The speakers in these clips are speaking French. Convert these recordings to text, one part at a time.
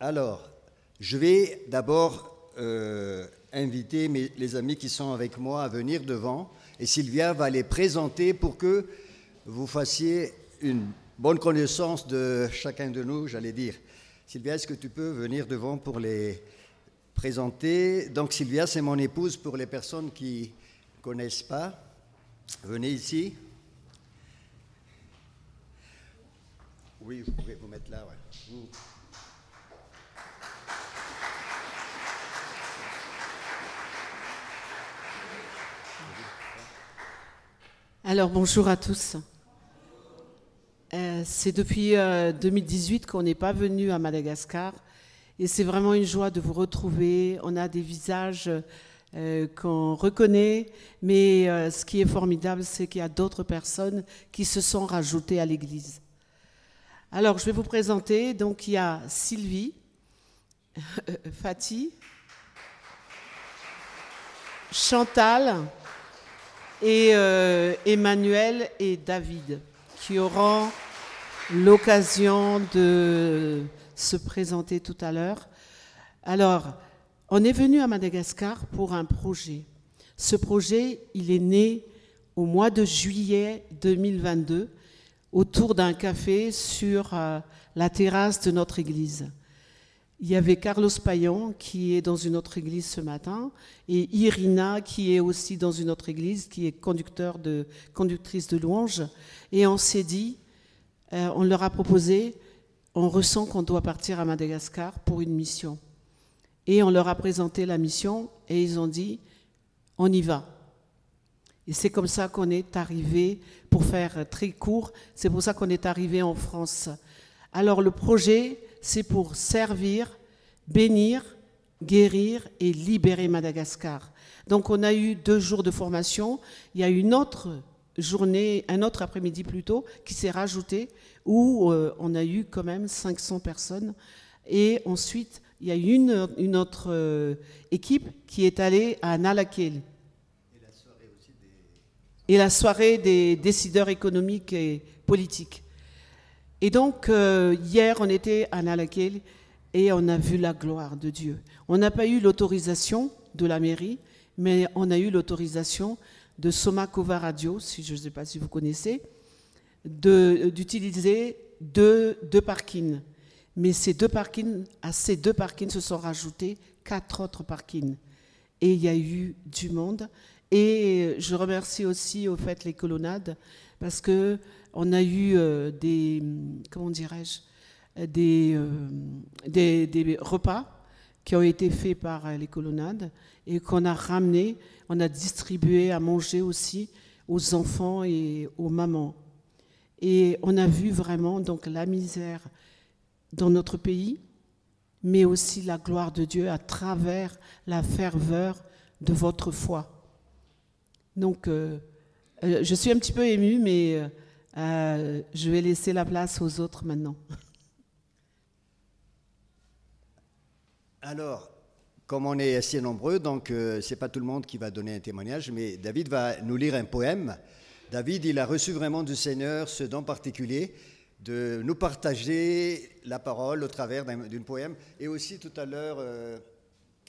Alors, je vais d'abord euh, inviter les amis qui sont avec moi à venir devant et Sylvia va les présenter pour que vous fassiez une bonne connaissance de chacun de nous, j'allais dire. Sylvia, est-ce que tu peux venir devant pour les présenter? Donc Sylvia, c'est mon épouse pour les personnes qui ne connaissent pas. Venez ici. Oui, vous pouvez vous mettre là. Alors bonjour à tous. Euh, c'est depuis euh, 2018 qu'on n'est pas venu à Madagascar et c'est vraiment une joie de vous retrouver. On a des visages euh, qu'on reconnaît, mais euh, ce qui est formidable, c'est qu'il y a d'autres personnes qui se sont rajoutées à l'Église. Alors je vais vous présenter. Donc il y a Sylvie, Fatih, Chantal et euh, Emmanuel et David qui auront l'occasion de se présenter tout à l'heure. Alors, on est venu à Madagascar pour un projet. Ce projet, il est né au mois de juillet 2022 autour d'un café sur euh, la terrasse de notre église. Il y avait Carlos Payan qui est dans une autre église ce matin et Irina qui est aussi dans une autre église, qui est conductrice de louange. Et on s'est dit, euh, on leur a proposé, on ressent qu'on doit partir à Madagascar pour une mission. Et on leur a présenté la mission et ils ont dit, on y va. Et c'est comme ça qu'on est arrivé, pour faire très court, c'est pour ça qu'on est arrivé en France. Alors le projet, c'est pour servir, bénir, guérir et libérer Madagascar. Donc on a eu deux jours de formation. Il y a une autre journée, un autre après-midi plutôt, qui s'est rajouté, où euh, on a eu quand même 500 personnes. Et ensuite, il y a une, une autre euh, équipe qui est allée à Nalakeli. Et la soirée des décideurs économiques et politiques. Et donc, euh, hier, on était à Nalakeli et on a vu la gloire de Dieu. On n'a pas eu l'autorisation de la mairie, mais on a eu l'autorisation de Somakova Radio, si je ne sais pas si vous connaissez, de- d'utiliser deux, deux parkings. Mais ces deux parkings, à ces deux parkings se sont rajoutés quatre autres parkings. Et il y a eu du monde. Et je remercie aussi au fait les colonnades parce que on a eu euh, des comment dirais-je euh, des, des, repas qui ont été faits par euh, les colonnades et qu'on a ramené, on a distribué à manger aussi aux enfants et aux mamans. Et on a vu vraiment donc la misère dans notre pays, mais aussi la gloire de Dieu à travers la ferveur de votre foi. Donc, je suis un petit peu émue, mais euh, je vais laisser la place aux autres maintenant. Alors, comme on est assez nombreux, donc euh, c'est pas tout le monde qui va donner un témoignage, mais David va nous lire un poème. David, il a reçu vraiment du Seigneur ce don particulier de nous partager la parole au travers d'un poème. Et aussi tout à l'heure, euh,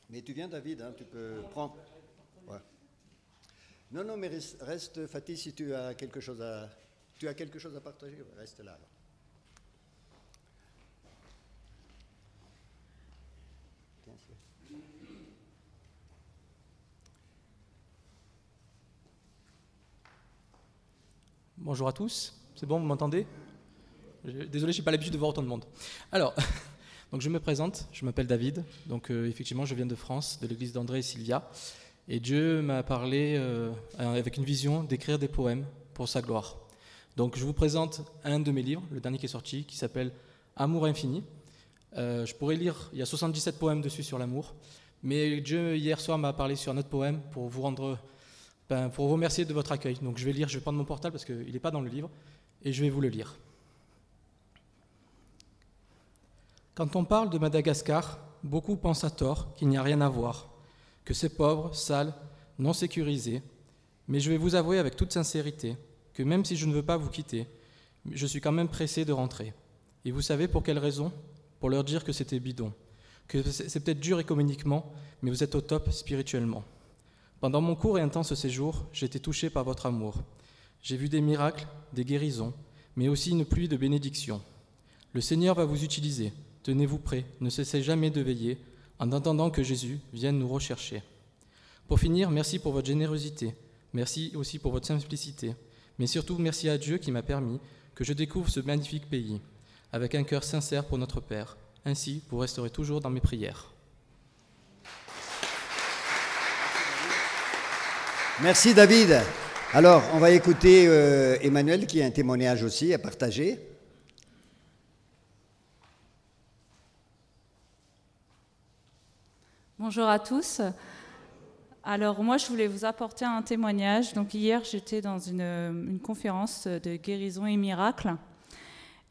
mais tu viens David, hein, tu peux prendre. Non, non, mais reste, reste, Fatih, si tu as quelque chose à, tu as quelque chose à partager, reste là. alors. Bonjour à tous, c'est bon, vous m'entendez? Désolé, je n'ai pas l'habitude de voir autant de monde. Alors, donc je me présente, je m'appelle David, donc euh, effectivement je viens de France, de l'église d'André et Sylvia, et Dieu m'a parlé euh, avec une vision d'écrire des poèmes pour sa gloire. Donc je vous présente un de mes livres, le dernier qui est sorti, qui s'appelle Amour infini. Euh, je pourrais lire, il y a 77 poèmes dessus sur l'amour, mais Dieu hier soir m'a parlé sur un autre poème pour vous rendre ben, pour vous remercier de votre accueil. Donc je vais lire, je vais prendre mon portable parce qu'il n'est pas dans le livre, et je vais vous le lire. Quand on parle de Madagascar, beaucoup pensent à tort qu'il n'y a rien à voir, que c'est pauvre, sale, non sécurisé. Mais je vais vous avouer avec toute sincérité que même si je ne veux pas vous quitter, je suis quand même pressé de rentrer. Et vous savez pour quelle raison? Pour leur dire que c'était bidon, que c'est peut-être dur économiquement, mais vous êtes au top spirituellement. Pendant mon court et intense séjour, j'ai été touché par votre amour. J'ai vu des miracles, des guérisons, mais aussi une pluie de bénédictions. Le Seigneur va vous utiliser. Tenez-vous prêts, ne cessez jamais de veiller, en attendant que Jésus vienne nous rechercher. Pour finir, merci pour votre générosité, merci aussi pour votre simplicité, mais surtout merci à Dieu qui m'a permis que je découvre ce magnifique pays, avec un cœur sincère pour notre Père. Ainsi, vous resterez toujours dans mes prières. Merci David. Alors, on va écouter euh, Emmanuel qui a un témoignage aussi à partager. Bonjour à tous. Alors moi, je voulais vous apporter un témoignage. Donc hier, j'étais dans une, conférence de guérison et miracles.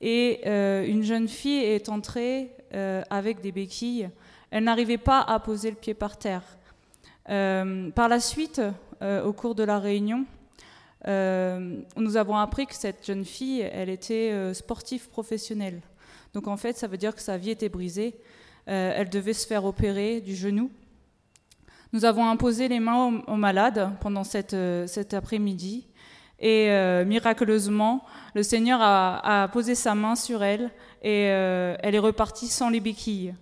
Et euh, une jeune fille est entrée euh, avec des béquilles. Elle n'arrivait pas à poser le pied par terre. Euh, par la suite, au cours de la réunion, nous avons appris que cette jeune fille, elle était sportive professionnelle. Donc en fait, ça veut dire que sa vie était brisée. elle devait se faire opérer du genou. Nous avons imposé les mains aux, malades pendant euh, cet après-midi. Et euh, miraculeusement, le Seigneur a, posé sa main sur elle et euh, elle est repartie sans les béquilles,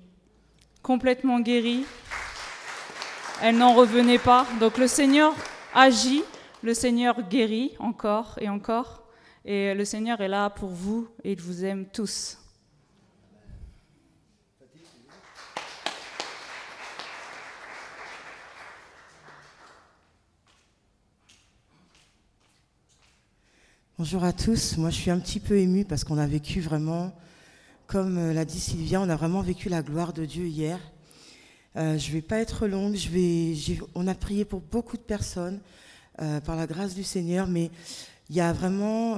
complètement guérie. Elle n'en revenait pas. Donc le Seigneur agit, le Seigneur guérit encore et encore. Et le Seigneur est là pour vous et il vous aime tous. Bonjour à tous. Moi, je suis un petit peu émue parce qu'on a vécu vraiment, comme euh, l'a dit Sylvia, on a vraiment vécu la gloire de Dieu hier. Euh, je ne vais pas être longue. On a prié pour beaucoup de personnes euh, par la grâce du Seigneur, mais il y a vraiment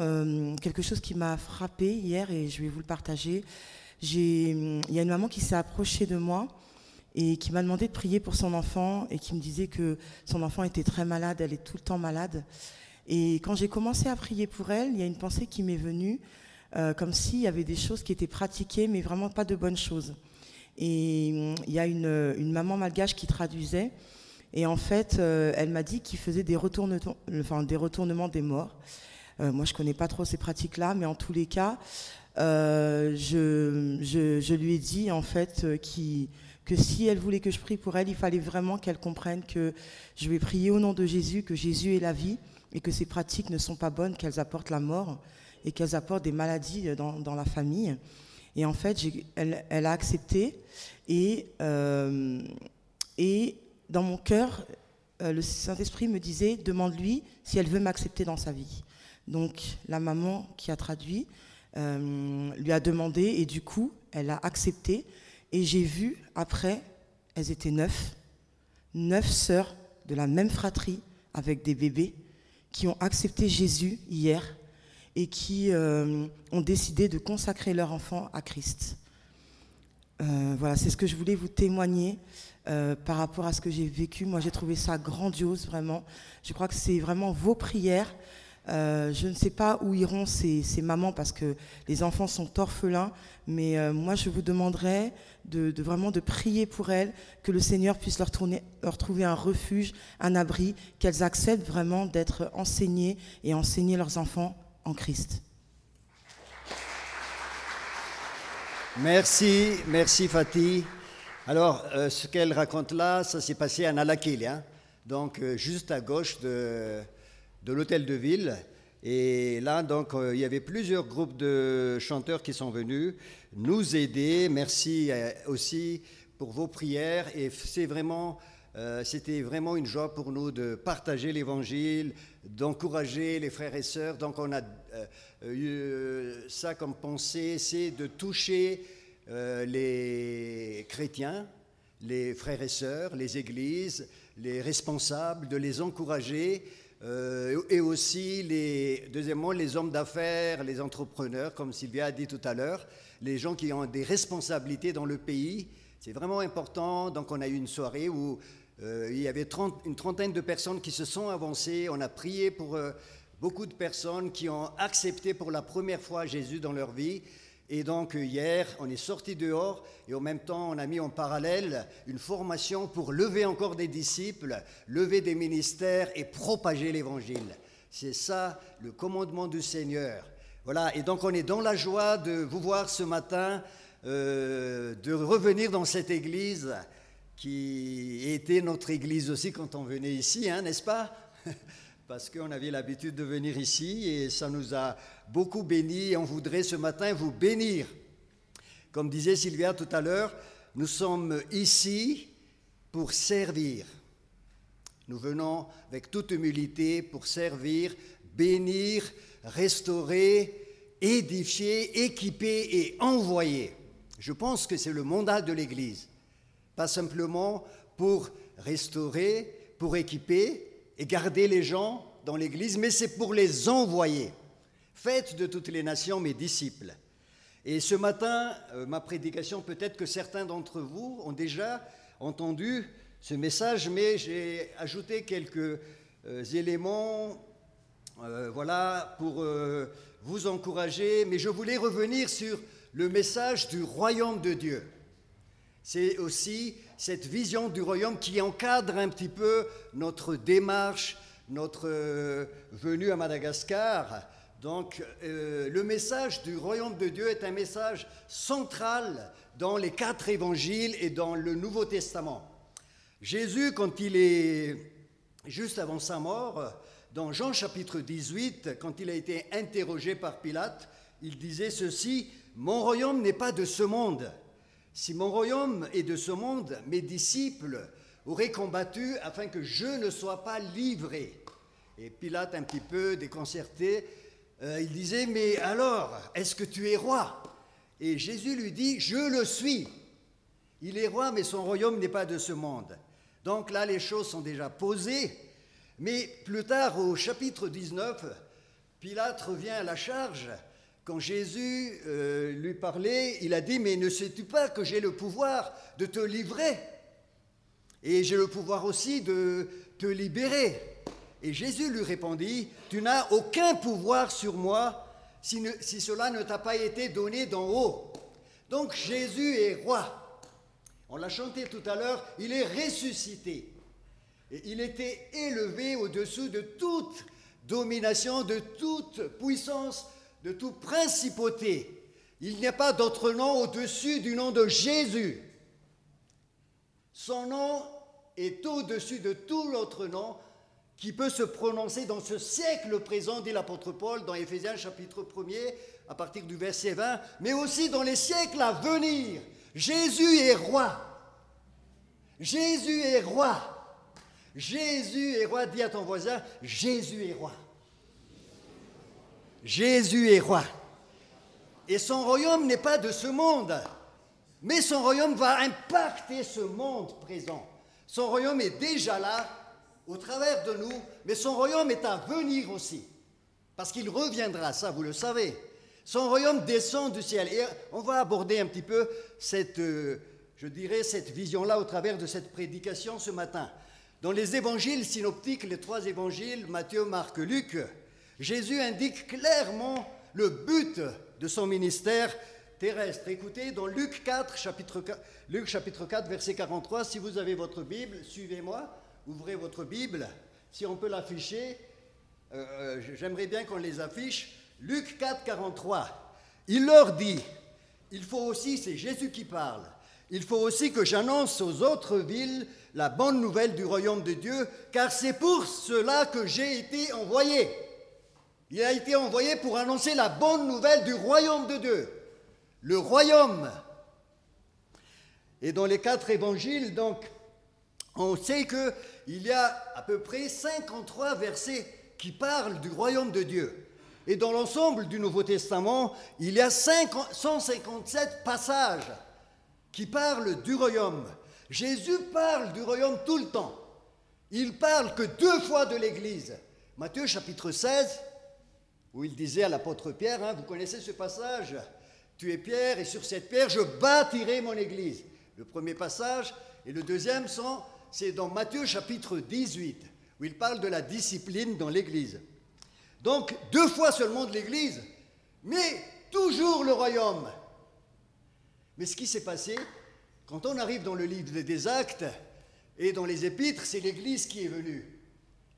quelque chose qui m'a frappé hier et je vais vous le partager. Il y a une maman qui s'est approchée de moi et qui m'a demandé de prier pour son enfant et qui me disait que son enfant était très malade, elle est tout le temps malade. Et quand j'ai commencé à prier pour elle, il y a une pensée qui m'est venue, euh, comme s'il y avait des choses qui étaient pratiquées, mais vraiment pas de bonnes choses. Et il y a une, une maman malgache qui traduisait, et en fait, euh, elle m'a dit qu'il faisait des retournements, des morts. Euh, moi, je connais pas trop ces pratiques-là, mais en tous les cas, je, lui ai dit en fait que si elle voulait que je prie pour elle, il fallait vraiment qu'elle comprenne que je vais prier au nom de Jésus, que Jésus est la vie et que ces pratiques ne sont pas bonnes, qu'elles apportent la mort et qu'elles apportent des maladies dans, la famille. Et en fait, elle, a accepté et, euh, et dans mon cœur, euh, le Saint-Esprit me disait, demande-lui si elle veut m'accepter dans sa vie. Donc la maman qui a traduit euh, lui a demandé et du coup, elle a accepté. Et j'ai vu, après, elles étaient neuf, neuf sœurs de la même fratrie avec des bébés qui ont accepté Jésus hier et qui euh, ont décidé de consacrer leur enfant à Christ. Euh, voilà, c'est ce que je voulais vous témoigner euh, par rapport à ce que j'ai vécu. Moi, j'ai trouvé ça grandiose, vraiment. Je crois que c'est vraiment vos prières euh, je ne sais pas où iront ces, mamans parce que les enfants sont orphelins, mais euh, moi je vous demanderai de, vraiment de prier pour elles, que le Seigneur puisse leur, leur trouver un refuge, un abri, qu'elles acceptent vraiment d'être enseignées et enseigner leurs enfants en Christ. Merci, merci Fatih. Alors, euh, ce qu'elle raconte là, ça s'est passé à Nalakil, hein donc juste à gauche de, de l'hôtel de ville. Et là, donc, euh, il y avait plusieurs groupes de chanteurs qui sont venus nous aider. Merci euh, aussi pour vos prières. Et c'est vraiment, euh, c'était vraiment une joie pour nous de partager l'Évangile, d'encourager les frères et sœurs. Donc, on a eu ça comme pensée, c'est de toucher les chrétiens, les frères et sœurs, les églises, les responsables, de les encourager euh, et aussi, les, deuxièmement, les hommes d'affaires, les entrepreneurs, comme Sylvia a dit tout à l'heure, les gens qui ont des responsabilités dans le pays. C'est vraiment important. Donc, on a eu une soirée où euh, il y avait une trentaine de personnes qui se sont avancées. On a prié pour euh, beaucoup de personnes qui ont accepté pour la première fois Jésus dans leur vie. Et donc hier, on est sorti dehors et en même temps, on a mis en parallèle une formation pour lever encore des disciples, lever des ministères et propager l'évangile. C'est ça le commandement du Seigneur. Voilà, et donc on est dans la joie de vous voir ce matin, euh, de revenir dans cette église qui était notre église aussi quand on venait ici, hein, n'est-ce pas? Parce qu'on avait l'habitude de venir ici et ça nous a beaucoup bénis et on voudrait ce matin vous bénir. Comme disait Sylvia tout à l'heure, nous sommes ici pour servir. Nous venons avec toute humilité pour servir, bénir, restaurer, édifier, équiper et envoyer. Je pense que c'est le mandat de l'Église. Pas simplement pour restaurer, pour équiper et garder les gens dans l'Église, mais c'est pour les envoyer. Faites de toutes les nations mes disciples. Et ce matin, euh, ma prédication, peut-être que certains d'entre vous ont déjà entendu ce message, mais j'ai ajouté quelques euh, éléments euh, voilà, pour vous encourager. Mais je voulais revenir sur le message du royaume de Dieu. C'est aussi cette vision du royaume qui encadre un petit peu notre démarche, notre venue à Madagascar. Donc euh, le message du royaume de Dieu est un message central dans les quatre évangiles et dans le Nouveau Testament. Jésus, quand il est juste avant sa mort, dans Jean chapitre 18, quand il a été interrogé par Pilate, il disait ceci, Mon royaume n'est pas de ce monde. Si mon royaume est de ce monde, mes disciples auraient combattu afin que je ne sois pas livré. Et Pilate, un petit peu déconcerté, euh, il disait, mais alors, est-ce que tu es roi? Et Jésus lui dit, je le suis. Il est roi, mais son royaume n'est pas de ce monde. Donc là, les choses sont déjà posées. Mais plus tard, au chapitre 19, Pilate revient à la charge. Quand Jésus euh, lui parlait, il a dit, mais ne sais-tu pas que j'ai le pouvoir de te livrer? Et j'ai le pouvoir aussi de te libérer. Et Jésus lui répondit, Tu n'as aucun pouvoir sur moi si, cela ne t'a pas été donné d'en haut. Donc Jésus est roi. On l'a chanté tout à l'heure, il est ressuscité. Et il était élevé au-dessous de toute domination, de toute puissance, de toute principauté. Il n'y a pas d'autre nom au-dessus du nom de Jésus. Son nom est au-dessus de tout autre nom qui peut se prononcer dans ce siècle présent, dit l'apôtre Paul dans Éphésiens chapitre 1er, à partir du verset 20, mais aussi dans les siècles à venir. Jésus est roi. Jésus est roi. Jésus est roi. Dis à ton voisin, Jésus est roi. Jésus est roi. Et son royaume n'est pas de ce monde, mais son royaume va impacter ce monde présent. Son royaume est déjà là, au travers de nous, mais son royaume est à venir aussi. Parce qu'il reviendra, ça vous le savez. Son royaume descend du ciel. Et on va aborder un petit peu cette, euh, je dirais, cette vision-là au travers de cette prédication ce matin. Dans les évangiles synoptiques, les trois évangiles, Matthieu, Marc, Luc, Jésus indique clairement le but de son ministère terrestre. Écoutez, dans Luc 4, chapitre 4, Luc chapitre 4, verset 43, si vous avez votre Bible, suivez-moi ouvrez votre Bible. Si on peut l'afficher, euh, euh, j'aimerais bien qu'on les affiche. Luc 4, 43. Il leur dit, il faut aussi, c'est Jésus qui parle, il faut aussi que j'annonce aux autres villes la bonne nouvelle du royaume de Dieu, car c'est pour cela que j'ai été envoyé. Il a été envoyé pour annoncer la bonne nouvelle du royaume de Dieu. Le royaume. Et dans les quatre évangiles, donc, on sait qu'il y a à peu près 53 versets qui parlent du royaume de Dieu. Et dans l'ensemble du Nouveau Testament, il y a 157 passages qui parlent du royaume. Jésus parle du royaume tout le temps. Il parle que deux fois de l'Église. Matthieu chapitre 16, où il disait à l'apôtre Pierre, hein, vous connaissez ce passage, tu es Pierre et sur cette pierre je bâtirai mon Église. Le premier passage et le deuxième sont c'est dans Matthieu chapitre 18, où il parle de la discipline dans l'Église. Donc, deux fois seulement de l'Église, mais toujours le royaume. Mais ce qui s'est passé, quand on arrive dans le livre des actes et dans les épîtres, c'est l'Église qui est venue.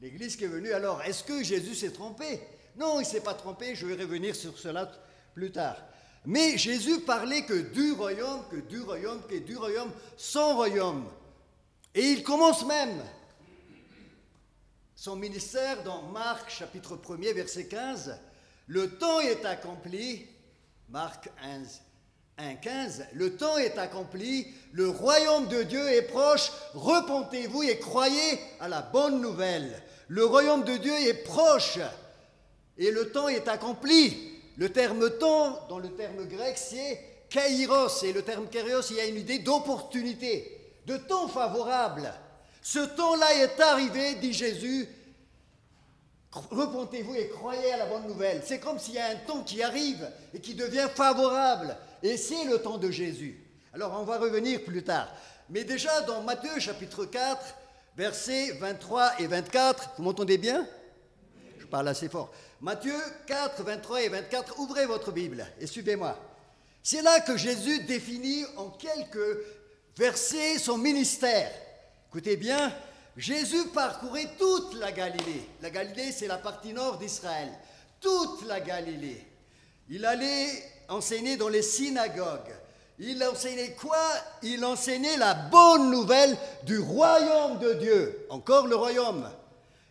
L'Église qui est venue. Alors, est-ce que Jésus s'est trompé? Non, il ne s'est pas trompé. Je vais revenir sur cela plus tard. Mais Jésus parlait que du royaume, que du royaume, que du royaume, son royaume. Et il commence même son ministère dans Marc chapitre 1er verset 15. Le temps est accompli, Marc 11, 1.15, le temps est accompli, le royaume de Dieu est proche, repentez-vous et croyez à la bonne nouvelle. Le royaume de Dieu est proche et le temps est accompli. Le terme temps, dans le terme grec, c'est kairos, et le terme kairos, il y a une idée d'opportunité, de temps favorable. Ce temps-là est arrivé, dit Jésus, repentez-vous et croyez à la bonne nouvelle. C'est comme s'il y a un temps qui arrive et qui devient favorable. Et c'est le temps de Jésus. Alors on va revenir plus tard. Mais déjà dans Matthieu chapitre 4, versets 23 et 24, vous m'entendez bien? Je parle assez fort. Matthieu 4, 23 et 24, ouvrez votre Bible et suivez-moi. C'est là que Jésus définit en quelques versets son ministère. Écoutez bien, Jésus parcourait toute la Galilée. La Galilée, c'est la partie nord d'Israël. Toute la Galilée. Il allait enseigner dans les synagogues. Il enseignait quoi? Il enseignait la bonne nouvelle du royaume de Dieu. Encore le royaume.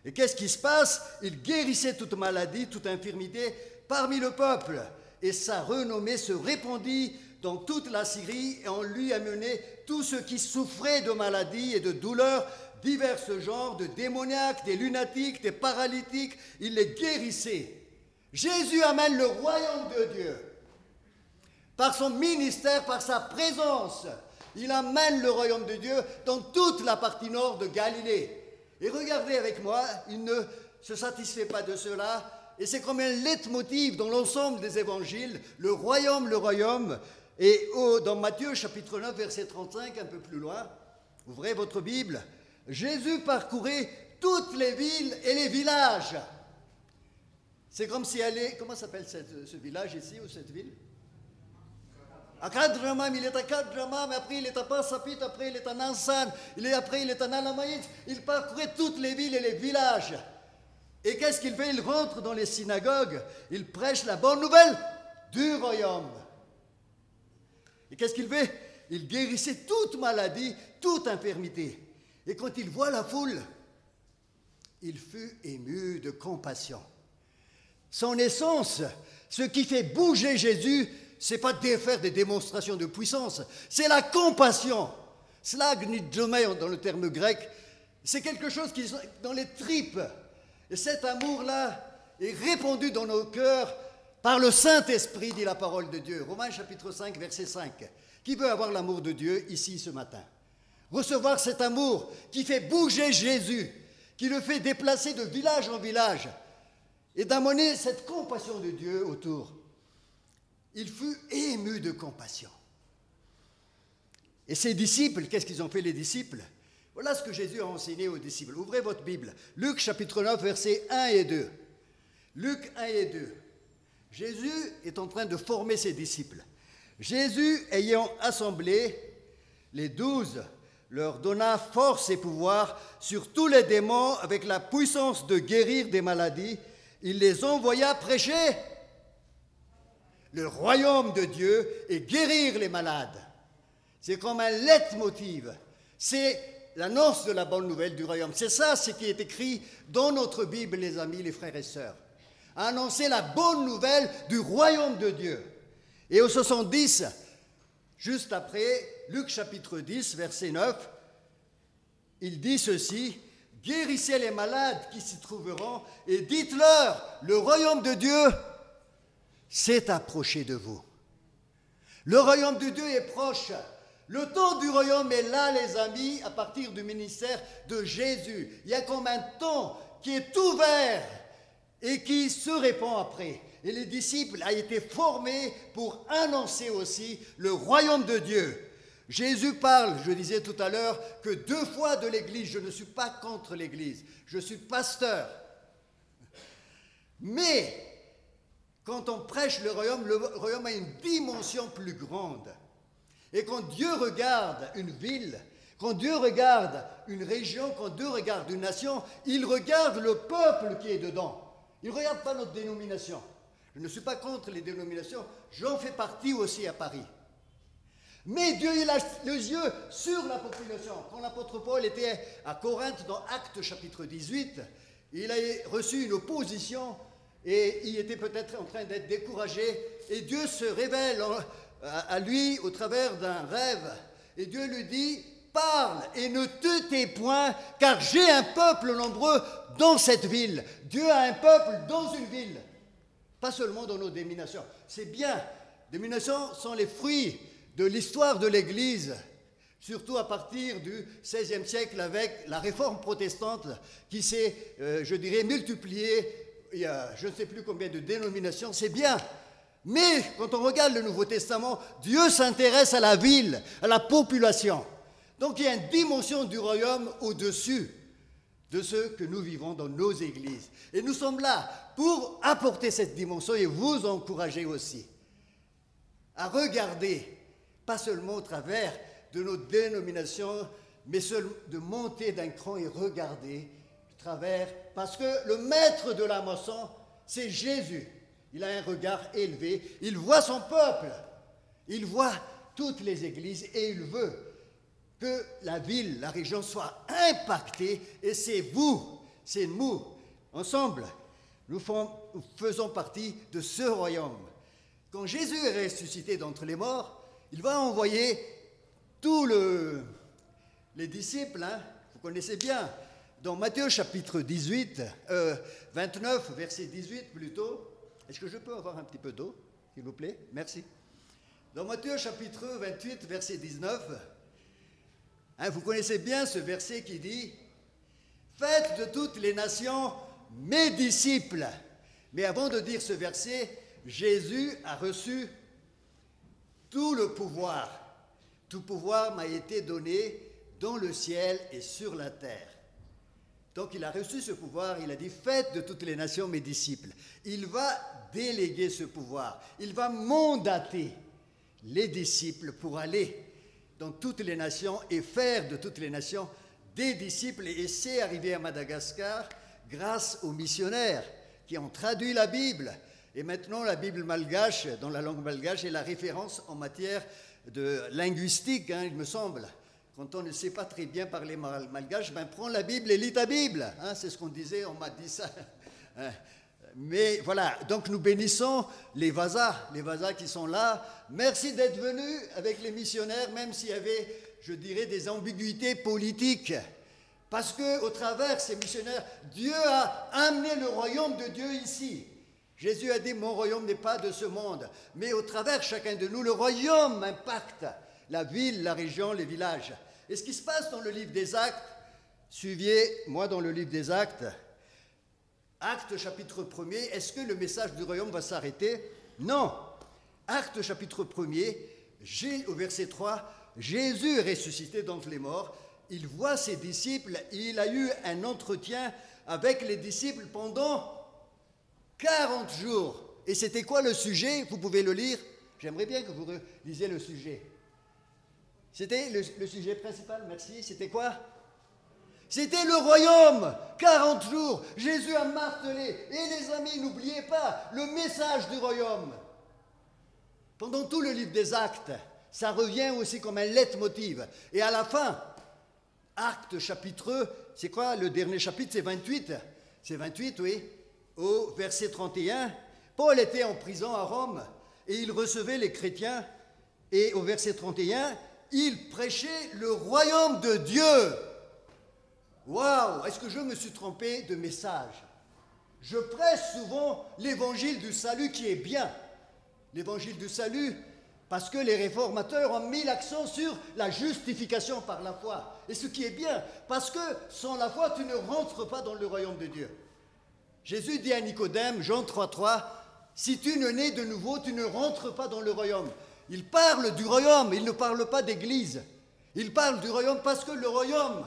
Et qu'est-ce qui se passe? Il guérissait toute maladie, toute infirmité parmi le peuple. Et sa renommée se répandit dans toute la Syrie et on lui amenait tous ceux qui souffraient de maladies et de douleurs divers genres, de démoniaques, des lunatiques, des paralytiques, il les guérissait. Jésus amène le royaume de Dieu. Par son ministère, par sa présence, il amène le royaume de Dieu dans toute la partie nord de Galilée. Et regardez avec moi, il ne se satisfait pas de cela, et c'est comme un leitmotiv dans l'ensemble des évangiles, le royaume, le royaume. Et dans Matthieu chapitre 9, verset 35, un peu plus loin, ouvrez votre Bible, Jésus parcourait toutes les villes et les villages. C'est comme si elle Comment s'appelle ce village ici ou cette ville? À il est à Kadramam, après il est à Passapit, après il est à Nansan, il est, après il est à Alamaït. Il parcourait toutes les villes et les villages. Et qu'est-ce qu'il fait? Il rentre dans les synagogues, il prêche la bonne nouvelle du royaume. Et qu'est-ce qu'il fait? Il guérissait toute maladie, toute infirmité. Et quand il voit la foule, il fut ému de compassion. Son essence, ce qui fait bouger Jésus, c'est pas de faire des démonstrations de puissance, c'est la compassion. Slagnidjomei dans le terme grec, c'est quelque chose qui est dans les tripes. Et cet amour-là est répandu dans nos cœurs par le Saint-Esprit, dit la parole de Dieu. Romains chapitre 5, verset 5. Qui veut avoir l'amour de Dieu ici ce matin? Recevoir cet amour qui fait bouger Jésus, qui le fait déplacer de village en village, et d'amener cette compassion de Dieu autour. Il fut ému de compassion. Et ses disciples, qu'est-ce qu'ils ont fait les disciples? Voilà ce que Jésus a enseigné aux disciples. Ouvrez votre Bible. Luc chapitre 9, versets 1 et 2. Luc 1 et 2. Jésus est en train de former ses disciples. Jésus ayant assemblé les douze leur donna force et pouvoir sur tous les démons avec la puissance de guérir des maladies. Il les envoya prêcher le royaume de Dieu et guérir les malades. C'est comme un leitmotiv. C'est l'annonce de la bonne nouvelle du royaume. C'est ça ce qui est écrit dans notre Bible, les amis, les frères et sœurs. Annoncer la bonne nouvelle du royaume de Dieu. Et au 70, juste après, Luc chapitre 10, verset 9, il dit ceci, guérissez les malades qui s'y trouveront et dites-leur, le royaume de Dieu s'est approché de vous. Le royaume de Dieu est proche. Le temps du royaume est là, les amis, à partir du ministère de Jésus. Il y a comme un temps qui est ouvert et qui se répand après. Et les disciples ont été formés pour annoncer aussi le royaume de Dieu. Jésus parle, je disais tout à l'heure, que deux fois de l'Église, je ne suis pas contre l'Église, je suis pasteur. Mais quand on prêche le royaume, le royaume a une dimension plus grande. Et quand Dieu regarde une ville, quand Dieu regarde une région, quand Dieu regarde une nation, il regarde le peuple qui est dedans. Il ne regarde pas notre dénomination. Je ne suis pas contre les dénominations, j'en fais partie aussi à Paris. Mais Dieu, il a les yeux sur la population. Quand l'apôtre Paul était à Corinthe, dans Actes chapitre 18, il a reçu une opposition et il était peut-être en train d'être découragé. Et Dieu se révèle à lui au travers d'un rêve. Et Dieu lui dit, parle et ne te tais point, car j'ai un peuple nombreux dans cette ville. Dieu a un peuple dans une ville, pas seulement dans nos déminations. C'est bien. Déminations sont les fruits de l'histoire de l'Église, surtout à partir du XVIe siècle avec la réforme protestante qui s'est, euh, je dirais, multipliée. Il y a je ne sais plus combien de dénominations, c'est bien. Mais quand on regarde le Nouveau Testament, Dieu s'intéresse à la ville, à la population. Donc il y a une dimension du royaume au-dessus de ce que nous vivons dans nos églises. Et nous sommes là pour apporter cette dimension et vous encourager aussi à regarder pas seulement au travers de nos dénominations, mais de monter d'un cran et regarder au travers, parce que le maître de la moisson, c'est Jésus. Il a un regard élevé, il voit son peuple, il voit toutes les églises et il veut que la ville, la région soit impactée et c'est vous, c'est nous, ensemble, nous faisons partie de ce royaume. Quand Jésus est ressuscité d'entre les morts, il va envoyer tous les disciples, hein, vous connaissez bien, dans Matthieu chapitre 18, 29, euh, verset 18 plutôt. Est-ce que je peux avoir un petit peu d'eau, s'il vous plaît? Merci. Dans Matthieu chapitre 28, verset 19, hein, vous connaissez bien ce verset qui dit Faites de toutes les nations mes disciples. Mais avant de dire ce verset, Jésus a reçu tout le pouvoir, tout pouvoir m'a été donné dans le ciel et sur la terre. Donc il a reçu ce pouvoir, il a dit, faites de toutes les nations mes disciples. Il va déléguer ce pouvoir, il va mandater les disciples pour aller dans toutes les nations et faire de toutes les nations des disciples. Et c'est arrivé à Madagascar grâce aux missionnaires qui ont traduit la Bible, et maintenant, la Bible malgache, dans la langue malgache, est la référence en matière de linguistique, hein, il me semble. Quand on ne sait pas très bien parler malgache, ben prends la Bible et lis ta Bible. Hein, c'est ce qu'on disait, on m'a dit ça. Mais voilà, donc nous bénissons les vasas, les vasas qui sont là. Merci d'être venus avec les missionnaires, même s'il y avait, je dirais, des ambiguïtés politiques. Parce que au travers ces missionnaires, Dieu a amené le royaume de Dieu ici. Jésus a dit, mon royaume n'est pas de ce monde, mais au travers chacun de nous, le royaume impacte la ville, la région, les villages. Et ce qui se passe dans le livre des actes, suivez-moi dans le livre des actes, acte chapitre 1er, est-ce que le message du royaume va s'arrêter? Non. Acte chapitre 1er, au verset 3, Jésus ressuscité d'entre les morts, il voit ses disciples, il a eu un entretien avec les disciples pendant 40 jours. Et c'était quoi le sujet? Vous pouvez le lire. J'aimerais bien que vous lisiez le sujet. C'était le, sujet principal, merci. C'était quoi? C'était le royaume. 40 jours. Jésus a martelé. Et les amis, n'oubliez pas le message du royaume. Pendant tout le livre des actes, ça revient aussi comme un leitmotiv. Et à la fin, acte chapitre, c'est quoi le dernier chapitre? C'est 28. C'est 28, oui au verset 31, Paul était en prison à Rome et il recevait les chrétiens. Et au verset 31, il prêchait le royaume de Dieu. Waouh Est-ce que je me suis trompé de message? Je prêche souvent l'évangile du salut qui est bien. L'évangile du salut, parce que les réformateurs ont mis l'accent sur la justification par la foi. Et ce qui est bien, parce que sans la foi, tu ne rentres pas dans le royaume de Dieu. Jésus dit à Nicodème, Jean 3,3, si tu ne nais de nouveau, tu ne rentres pas dans le royaume. Il parle du royaume, il ne parle pas d'église. Il parle du royaume parce que le royaume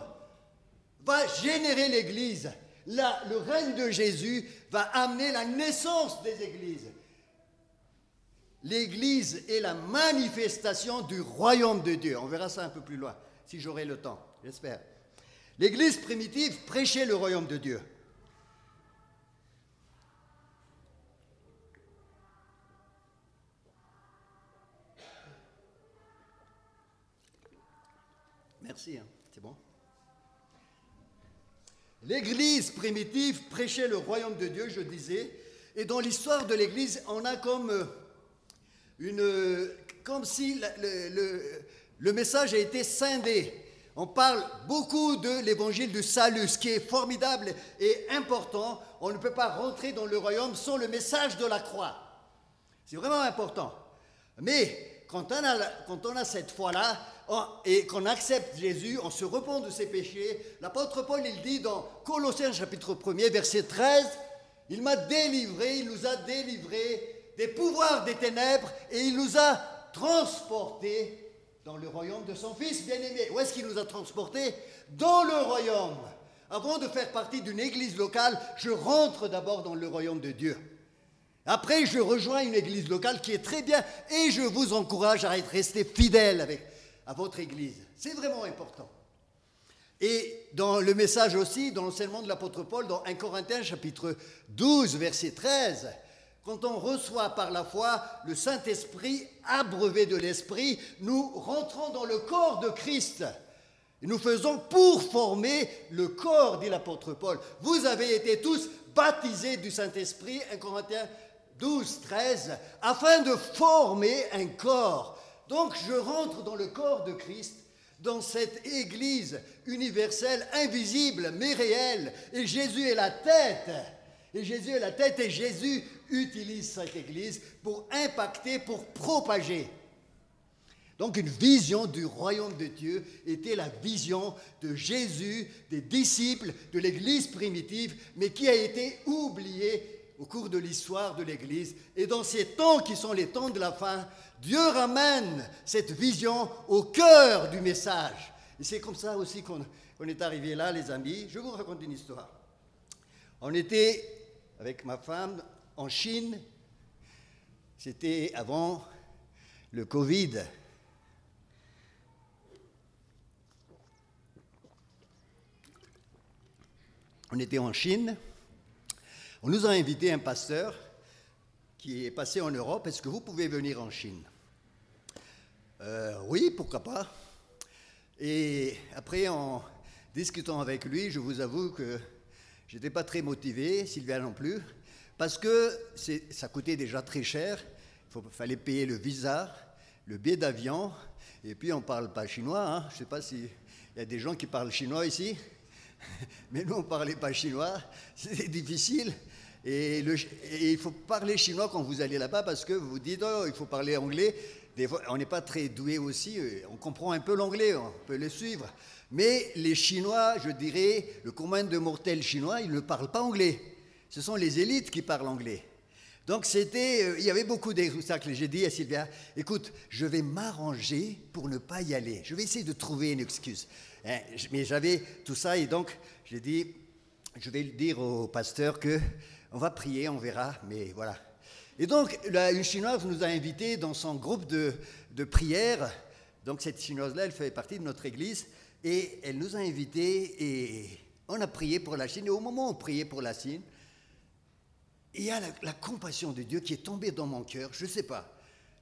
va générer l'église. Là, le règne de Jésus va amener la naissance des églises. l'Église est la manifestation du royaume de Dieu. On verra ça un peu plus loin, si j'aurai le temps, j'espère. L'Église primitive prêchait le royaume de Dieu. Merci, hein, c'est bon. L'Église primitive prêchait le royaume de Dieu, je disais, et dans l'histoire de l'Église, on a comme euh, une, comme si le, message a été scindé. On parle beaucoup de l'évangile du salut, ce qui est formidable et important. On ne peut pas rentrer dans le royaume sans le message de la croix. C'est vraiment important. Mais quand on a, quand on a cette foi-là, et qu'on accepte Jésus, on se repent de ses péchés. L'apôtre Paul, il dit dans Colossiens chapitre 1er, verset 13, il m'a délivré, il nous a délivrés des pouvoirs des ténèbres et il nous a transportés dans le royaume de son Fils bien-aimé. Où est-ce qu'il nous a transportés? Dans le royaume. Avant de faire partie d'une église locale, je rentre d'abord dans le royaume de Dieu. Après, je rejoins une église locale qui est très bien et je vous encourage à être resté fidèle avec, à votre Église. C'est vraiment important. Et dans le message aussi, dans l'enseignement de l'apôtre Paul, dans 1 Corinthiens chapitre 12, verset 13, quand on reçoit par la foi le Saint-Esprit, abreuvé de l'Esprit, nous rentrons dans le corps de Christ. Et nous faisons pour former le corps, dit l'apôtre Paul. Vous avez été tous baptisés du Saint-Esprit, 1 Corinthiens 12, 13, afin de former un corps donc je rentre dans le corps de Christ, dans cette Église universelle, invisible, mais réelle. Et Jésus est la tête. Et Jésus est la tête et Jésus utilise cette Église pour impacter, pour propager. Donc une vision du royaume de Dieu était la vision de Jésus, des disciples, de l'Église primitive, mais qui a été oubliée au cours de l'histoire de l'Église. Et dans ces temps qui sont les temps de la fin, Dieu ramène cette vision au cœur du message. Et c'est comme ça aussi qu'on est arrivé là, les amis. Je vous raconte une histoire. On était avec ma femme en Chine. C'était avant le Covid. On était en Chine. On nous a invité un pasteur qui est passé en Europe, est-ce que vous pouvez venir en Chine? Euh, Oui, pourquoi pas. Et après, en discutant avec lui, je vous avoue que j'étais pas très motivé, Sylvia non plus, parce que ça coûtait déjà très cher. Il fallait payer le visa, le billet d'avion, et puis on ne parle pas chinois. Hein. Je ne sais pas s'il y a des gens qui parlent chinois ici, mais nous on ne parlait pas chinois. C'était difficile. Et, il faut parler chinois quand vous allez là-bas parce que vous dites, oh, il faut parler anglais. On n'est pas très doué aussi, euh, on comprend un peu l'anglais, on peut le suivre. Mais les Chinois, je dirais, le commun de mortels chinois, ils ne parlent pas anglais. Ce sont les élites qui parlent anglais. Donc c'était, euh, il y avait beaucoup d'obstacles. J'ai dit à Sylvia, écoute, je vais m'arranger pour ne pas y aller. Je vais essayer de trouver une excuse. Hein, mais j'avais tout ça et donc j'ai dit, je vais le dire au pasteur que on va prier, on verra, mais voilà. Et donc, une Chinoise nous a invités dans son groupe de, prière. Donc, cette Chinoise-là, elle fait partie de notre église. Et elle nous a invités et on a prié pour la Chine. Et au moment où on priait pour la Chine, il y a la, compassion de Dieu qui est tombée dans mon cœur. Je ne sais pas.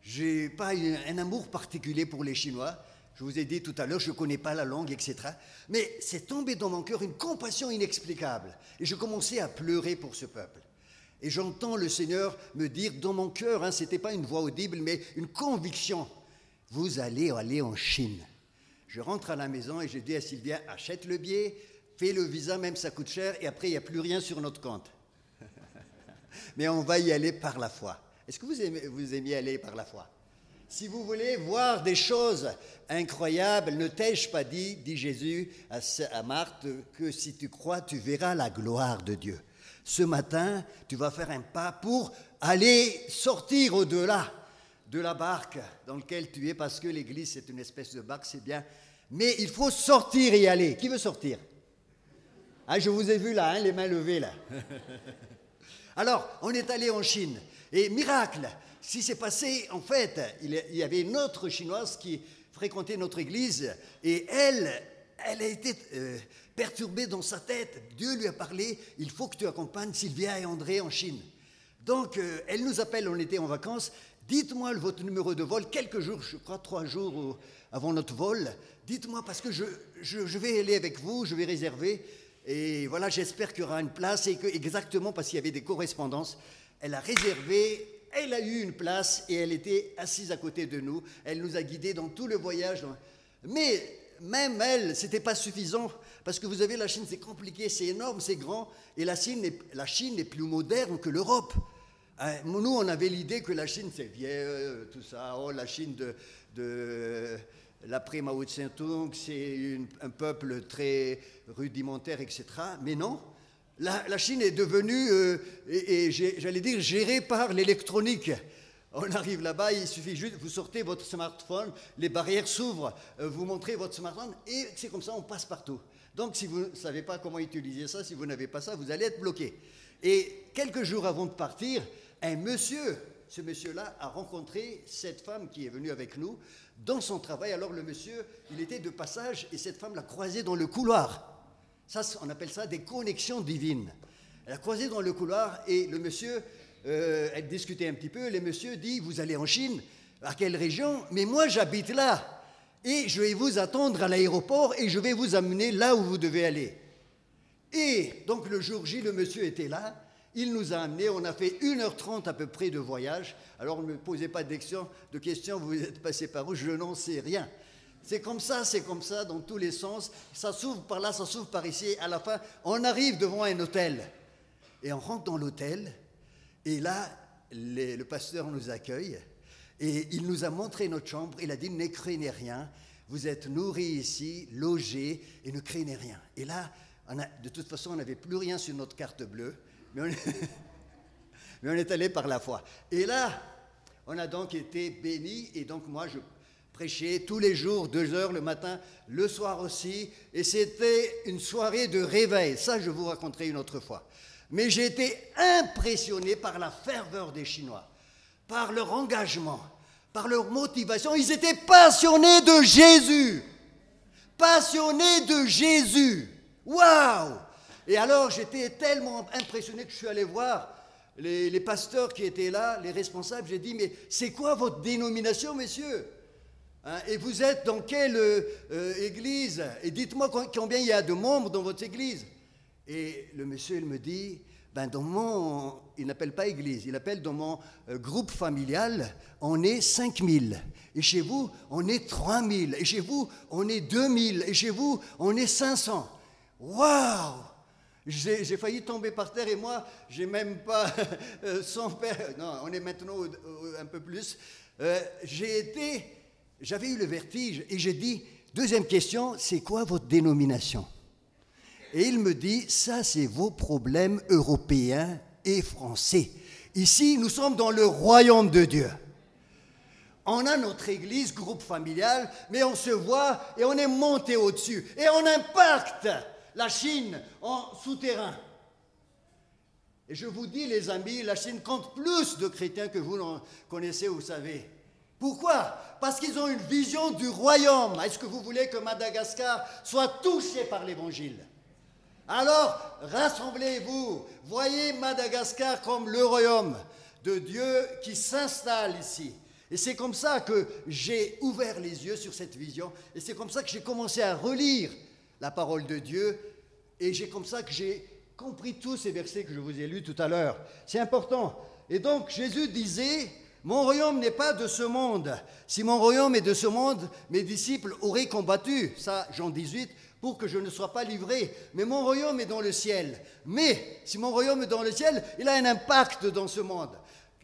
Je n'ai pas un amour particulier pour les Chinois. Je vous ai dit tout à l'heure, je ne connais pas la langue, etc. Mais c'est tombé dans mon cœur une compassion inexplicable. Et je commençais à pleurer pour ce peuple. Et j'entends le Seigneur me dire dans mon cœur, hein, ce n'était pas une voix audible, mais une conviction, vous allez aller en Chine. Je rentre à la maison et je dis à Sylvia, achète le billet, fais le visa, même ça coûte cher, et après il n'y a plus rien sur notre compte. mais on va y aller par la foi. Est-ce que vous aimez, vous aimez aller par la foi? Si vous voulez voir des choses incroyables, ne t'ai-je pas dit, dit Jésus à, Marthe, que si tu crois, tu verras la gloire de Dieu. Ce matin, tu vas faire un pas pour aller sortir au-delà de la barque dans laquelle tu es, parce que l'Église, c'est une espèce de barque, c'est bien. Mais il faut sortir et y aller. Qui veut sortir? Ah, Je vous ai vu là, hein, les mains levées là. Alors, on est allé en Chine. Et miracle, ce qui s'est passé, en fait, il y avait une autre chinoise qui fréquentait notre église et elle, elle a été euh, perturbée dans sa tête. Dieu lui a parlé, il faut que tu accompagnes Sylvia et André en Chine. Donc, euh, elle nous appelle, on était en vacances, dites-moi votre numéro de vol, quelques jours, je crois trois jours avant notre vol, dites-moi parce que je, vais aller avec vous, je vais réserver. Et voilà, j'espère qu'il y aura une place et que exactement parce qu'il y avait des correspondances, elle a réservé elle a eu une place et elle était assise à côté de nous. Elle nous a guidés dans tout le voyage. Mais même elle, ce n'était pas suffisant parce que vous avez la Chine, c'est compliqué, c'est énorme, c'est grand. Et la Chine, est, plus moderne que l'Europe. Hein, nous, on avait l'idée que la Chine, c'est vieux, tout ça. Oh, la Chine de, de l'après Mao Tse-tung, c'est un peuple très rudimentaire, etc. Mais non, la, Chine est devenue, euh, et, j'allais dire, gérée par l'électronique. On arrive là-bas, il suffit juste, vous sortez votre smartphone, les barrières s'ouvrent, euh, vous montrez votre smartphone, et c'est comme ça, on passe partout. Donc, si vous ne savez pas comment utiliser ça, si vous n'avez pas ça, vous allez être bloqué. Et quelques jours avant de partir, un monsieur, ce monsieur-là, a rencontré cette femme qui est venue avec nous dans son travail. Alors, le monsieur, il était de passage, et cette femme l'a croisé dans le couloir. Ça, on appelle ça des connexions divines. Elle a croisé dans le couloir et le monsieur, euh, elle discutait un petit peu. Le monsieur dit Vous allez en Chine À quelle région? Mais moi, j'habite là. Et je vais vous attendre à l'aéroport et je vais vous amener là où vous devez aller. Et donc, le jour J, le monsieur était là. Il nous a amenés, on a fait 1h30 à peu près de voyage. Alors ne me posez pas de questions, vous êtes passé par où, je n'en sais rien. C'est comme ça, c'est comme ça dans tous les sens. Ça s'ouvre par là, ça s'ouvre par ici. À la fin, on arrive devant un hôtel. Et on rentre dans l'hôtel. Et là, le pasteur nous accueille. Et il nous a montré notre chambre. Il a dit, ne craignez rien. Vous êtes nourris ici, logés, et ne craignez rien. Et là, de toute façon, on n'avait plus rien sur notre carte bleue. Mais on, mais on est allé par la foi. Et là, on a donc été bénis. Et donc moi, je prêcher tous les jours, deux heures le matin, le soir aussi, et c'était une soirée de réveil. Ça, je vous raconterai une autre fois. Mais j'ai été impressionné par la ferveur des Chinois, par leur engagement, par leur motivation. Ils étaient passionnés de Jésus. Passionnés de Jésus. Waouh Et alors, j'étais tellement impressionné que je suis allé voir les, les pasteurs qui étaient là, les responsables. J'ai dit, mais c'est quoi votre dénomination, messieurs? Hein, et vous êtes dans quelle euh, église? Et dites-moi combien il y a de membres dans votre église? Et le monsieur, il me dit, ben dans mon, il n'appelle pas église, il appelle dans mon euh, groupe familial, on est 5000. Et chez vous, on est 3000. Et chez vous, on est 2000. Et chez vous, on est 500. Waouh j'ai failli tomber par terre et moi, j'ai même pas père. Non, on est maintenant un peu plus. Euh, j'ai été j'avais eu le vertige et j'ai dit, deuxième question, c'est quoi votre dénomination? Et il me dit, ça c'est vos problèmes européens et français. Ici, nous sommes dans le royaume de Dieu. On a notre église, groupe familial, mais on se voit et on est monté au-dessus. Et on impacte la Chine en souterrain. Et je vous dis, les amis, la Chine compte plus de chrétiens que vous connaissez, vous savez. Pourquoi? Parce qu'ils ont une vision du royaume. Est-ce que vous voulez que Madagascar soit touché par l'évangile? Alors, rassemblez-vous. Voyez Madagascar comme le royaume de Dieu qui s'installe ici. Et c'est comme ça que j'ai ouvert les yeux sur cette vision. Et c'est comme ça que j'ai commencé à relire la parole de Dieu. Et j'ai comme ça que j'ai compris tous ces versets que je vous ai lus tout à l'heure. C'est important. Et donc Jésus disait, mon royaume n'est pas de ce monde. Si mon royaume est de ce monde, mes disciples auraient combattu, ça Jean 18, pour que je ne sois pas livré. Mais mon royaume est dans le ciel. Mais si mon royaume est dans le ciel, il a un impact dans ce monde.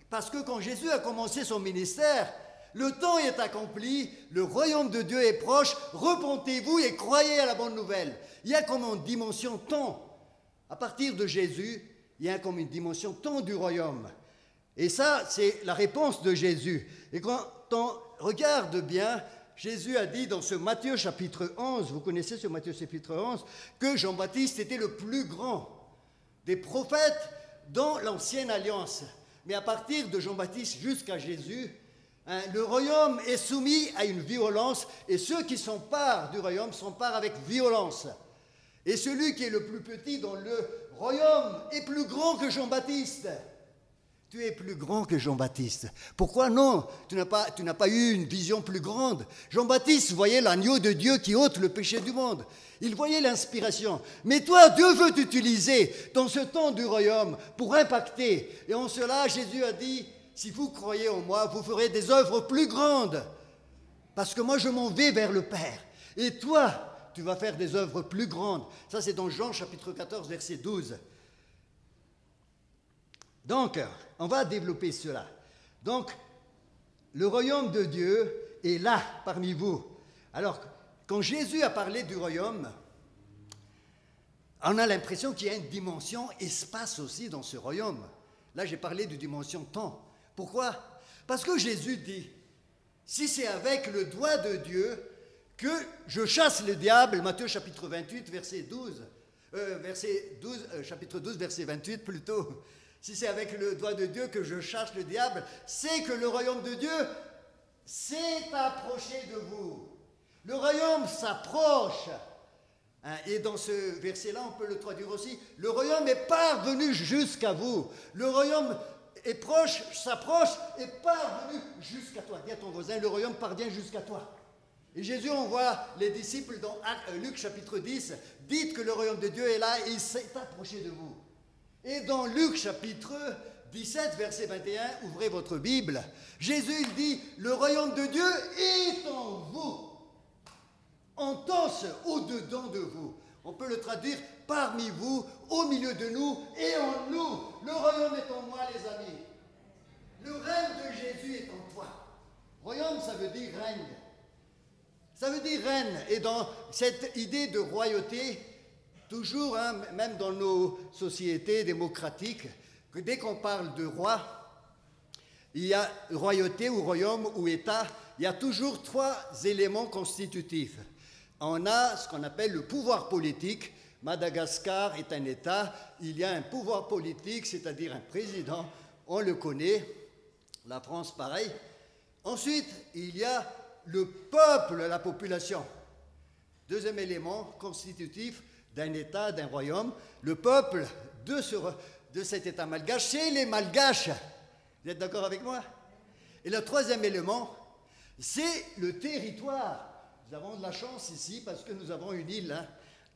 Parce que quand Jésus a commencé son ministère, le temps est accompli, le royaume de Dieu est proche, repentez-vous et croyez à la bonne nouvelle. Il y a comme une dimension temps. À partir de Jésus, il y a comme une dimension temps du royaume. Et ça, c'est la réponse de Jésus. Et quand on regarde bien, Jésus a dit dans ce Matthieu chapitre 11, vous connaissez ce Matthieu chapitre 11, que Jean-Baptiste était le plus grand des prophètes dans l'ancienne alliance. Mais à partir de Jean-Baptiste jusqu'à Jésus, hein, le royaume est soumis à une violence et ceux qui s'emparent du royaume s'emparent avec violence. Et celui qui est le plus petit dans le royaume est plus grand que Jean-Baptiste. Tu es plus grand que Jean-Baptiste. Pourquoi non? Tu n'as pas, eu une vision plus grande. Jean-Baptiste voyait l'agneau de Dieu qui ôte le péché du monde. Il voyait l'inspiration. Mais toi, Dieu veut t'utiliser dans ce temps du royaume pour impacter. Et en cela, Jésus a dit, si vous croyez en moi, vous ferez des œuvres plus grandes. Parce que moi, je m'en vais vers le Père. Et toi, tu vas faire des œuvres plus grandes. Ça, c'est dans Jean chapitre 14, verset 12. Donc, on va développer cela. Donc, le royaume de Dieu est là parmi vous. Alors, quand Jésus a parlé du royaume, on a l'impression qu'il y a une dimension espace aussi dans ce royaume. Là, j'ai parlé de dimension temps. Pourquoi? Parce que Jésus dit, si c'est avec le doigt de Dieu que je chasse le diable, Matthieu chapitre 28, verset 12, euh, verset 12 euh, chapitre 12, verset 28 plutôt, si c'est avec le doigt de Dieu que je chasse le diable, c'est que le royaume de Dieu s'est approché de vous. Le royaume s'approche. Hein, et dans ce verset-là, on peut le traduire aussi, le royaume est parvenu jusqu'à vous. Le royaume est proche, s'approche, et parvenu jusqu'à toi. Dis à ton voisin, le royaume parvient jusqu'à toi. Et Jésus envoie les disciples dans euh, Luc chapitre 10, dites que le royaume de Dieu est là et il s'est approché de vous. Et dans Luc chapitre 17, verset 21, ouvrez votre Bible, Jésus il dit, le royaume de Dieu est en vous, en tous, au-dedans de vous. On peut le traduire parmi vous, au milieu de nous et en nous. Le royaume est en moi, les amis. Le règne de Jésus est en toi. Royaume, ça veut dire règne. Ça veut dire règne. Et dans cette idée de royauté, toujours, hein, même dans nos sociétés démocratiques, que dès qu'on parle de roi, il y a royauté ou royaume ou État, il y a toujours trois éléments constitutifs. On a ce qu'on appelle le pouvoir politique. Madagascar est un État. Il y a un pouvoir politique, c'est-à-dire un président. On le connaît. La France, pareil. Ensuite, il y a le peuple, la population. Deuxième élément constitutif d'un État, d'un royaume, le peuple de, cet État malgache, c'est les malgaches. Vous êtes d'accord avec moi? Et le troisième élément, c'est le territoire. Nous avons de la chance ici parce que nous avons une île, hein.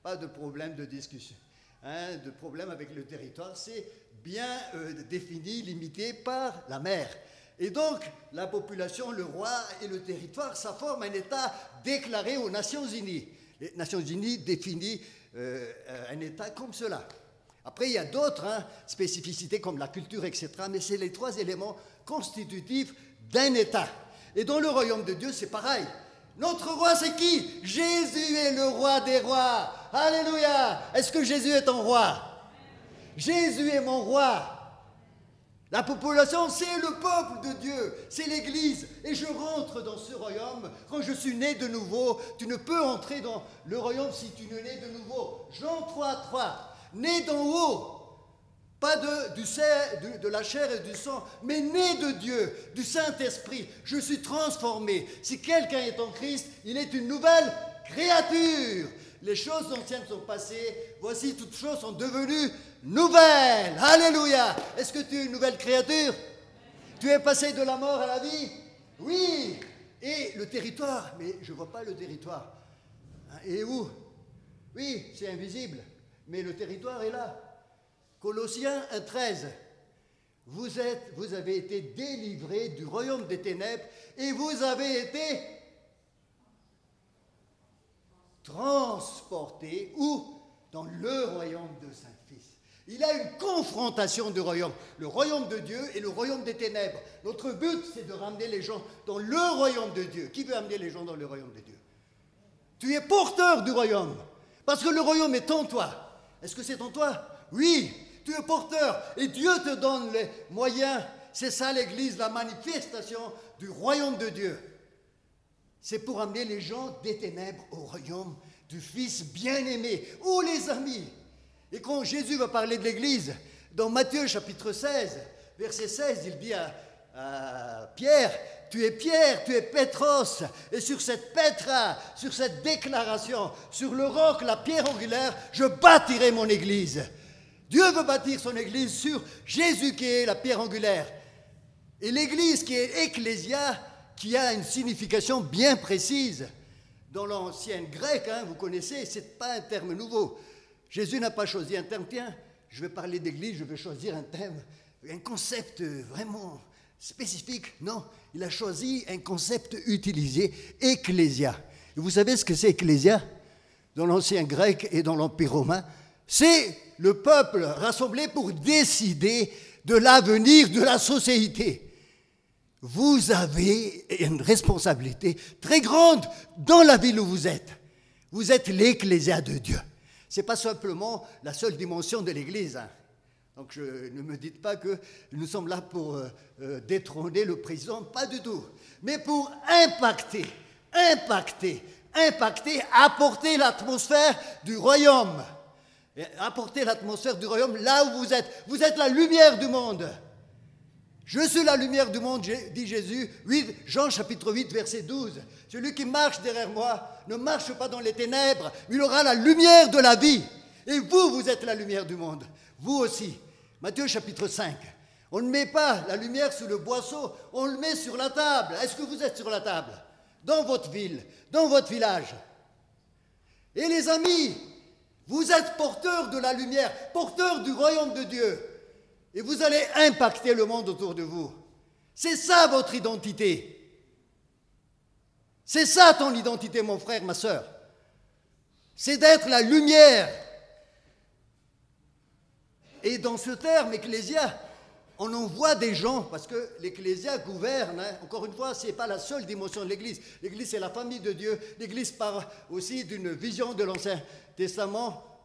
pas de problème de discussion, hein, de problème avec le territoire, c'est bien euh, défini, limité par la mer. Et donc, la population, le roi et le territoire, ça forme un État déclaré aux Nations Unies. Les Nations Unies définissent euh, un État comme cela. Après, il y a d'autres hein, spécificités comme la culture, etc. Mais c'est les trois éléments constitutifs d'un État. Et dans le royaume de Dieu, c'est pareil. Notre roi, c'est qui? Jésus est le roi des rois. Alléluia. Est-ce que Jésus est ton roi? Jésus est mon roi. La population, c'est le peuple de Dieu, c'est l'Église. Et je rentre dans ce royaume quand je suis né de nouveau. Tu ne peux entrer dans le royaume si tu ne nais de nouveau. Jean 3, 3. Né d'en haut. Pas de, de la chair et du sang, mais né de Dieu, du Saint-Esprit. Je suis transformé. Si quelqu'un est en Christ, il est une nouvelle créature. Les choses anciennes sont passées. Voici, toutes choses sont devenues nouvelle. Alléluia. Est-ce que tu es une nouvelle créature? Tu es passé de la mort à la vie? Oui. Et le territoire, mais je ne vois pas le territoire. Hein, et où? Oui, c'est invisible, mais le territoire est là. Colossiens 1,13. Vous, êtes, vous avez été délivrés du royaume des ténèbres et vous avez été transportés où? Dans le royaume de Saint il a une confrontation du royaume, le royaume de Dieu et le royaume des ténèbres. Notre but, c'est de ramener les gens dans le royaume de Dieu. Qui veut amener les gens dans le royaume de Dieu? Tu es porteur du royaume, parce que le royaume est en toi. Est-ce que c'est en toi? Oui, tu es porteur, et Dieu te donne les moyens. C'est ça l'Église, la manifestation du royaume de Dieu. C'est pour amener les gens des ténèbres au royaume du Fils bien-aimé. Oh les amis, et quand Jésus va parler de l'Église, Dans Matthieu chapitre 16, verset 16, il dit à, à Pierre, tu es Pierre, tu es Pétros, et sur cette Pétra, sur cette déclaration, sur le roc, la pierre angulaire, je bâtirai mon église. Dieu veut bâtir son église sur Jésus qui est la pierre angulaire. Et l'église qui est ecclésia, qui a une signification bien précise. Dans l'ancien grec, hein, vous connaissez, ce n'est pas un terme nouveau. Jésus n'a pas choisi un terme, tiens, je vais parler d'église, je vais choisir un thème, un concept vraiment spécifique. Non, il a choisi un concept utilisé, ecclésia. Et vous savez ce que c'est ecclésia? Dans l'ancien grec et dans l'Empire romain, c'est le peuple rassemblé pour décider de l'avenir de la société. Vous avez une responsabilité très grande dans la ville où vous êtes. Vous êtes l'ecclésia de Dieu. Ce n'est pas simplement la seule dimension de l'Église. Hein. Donc ne me dites pas que nous sommes là pour euh, euh, détrôner le président, pas du tout. Mais pour impacter, impacter, impacter, apporter l'atmosphère du royaume. apporter l'atmosphère du royaume là où vous êtes. Vous êtes la lumière du monde. Je suis la lumière du monde, dit Jésus. 8, Jean chapitre 8, verset 12. Celui qui marche derrière moi ne marche pas dans les ténèbres, il aura la lumière de la vie. Et vous, vous êtes la lumière du monde. Vous aussi. Matthieu chapitre 5. On ne met pas la lumière sous le boisseau, on le met sur la table. Est-ce que vous êtes sur la table? Dans votre ville, dans votre village. Et les amis, vous êtes porteurs de la lumière, porteurs du royaume de Dieu. Et vous allez impacter le monde autour de vous. C'est ça votre identité. C'est ça ton identité, mon frère, ma soeur. C'est d'être la lumière et dans ce terme, ecclésia, on en voit des gens, parce que l'Ecclésia gouverne, hein. encore une fois, ce n'est pas la seule dimension de l'Église. L'Église, c'est la famille de Dieu. L'Église part aussi d'une vision de l'Ancien Testament.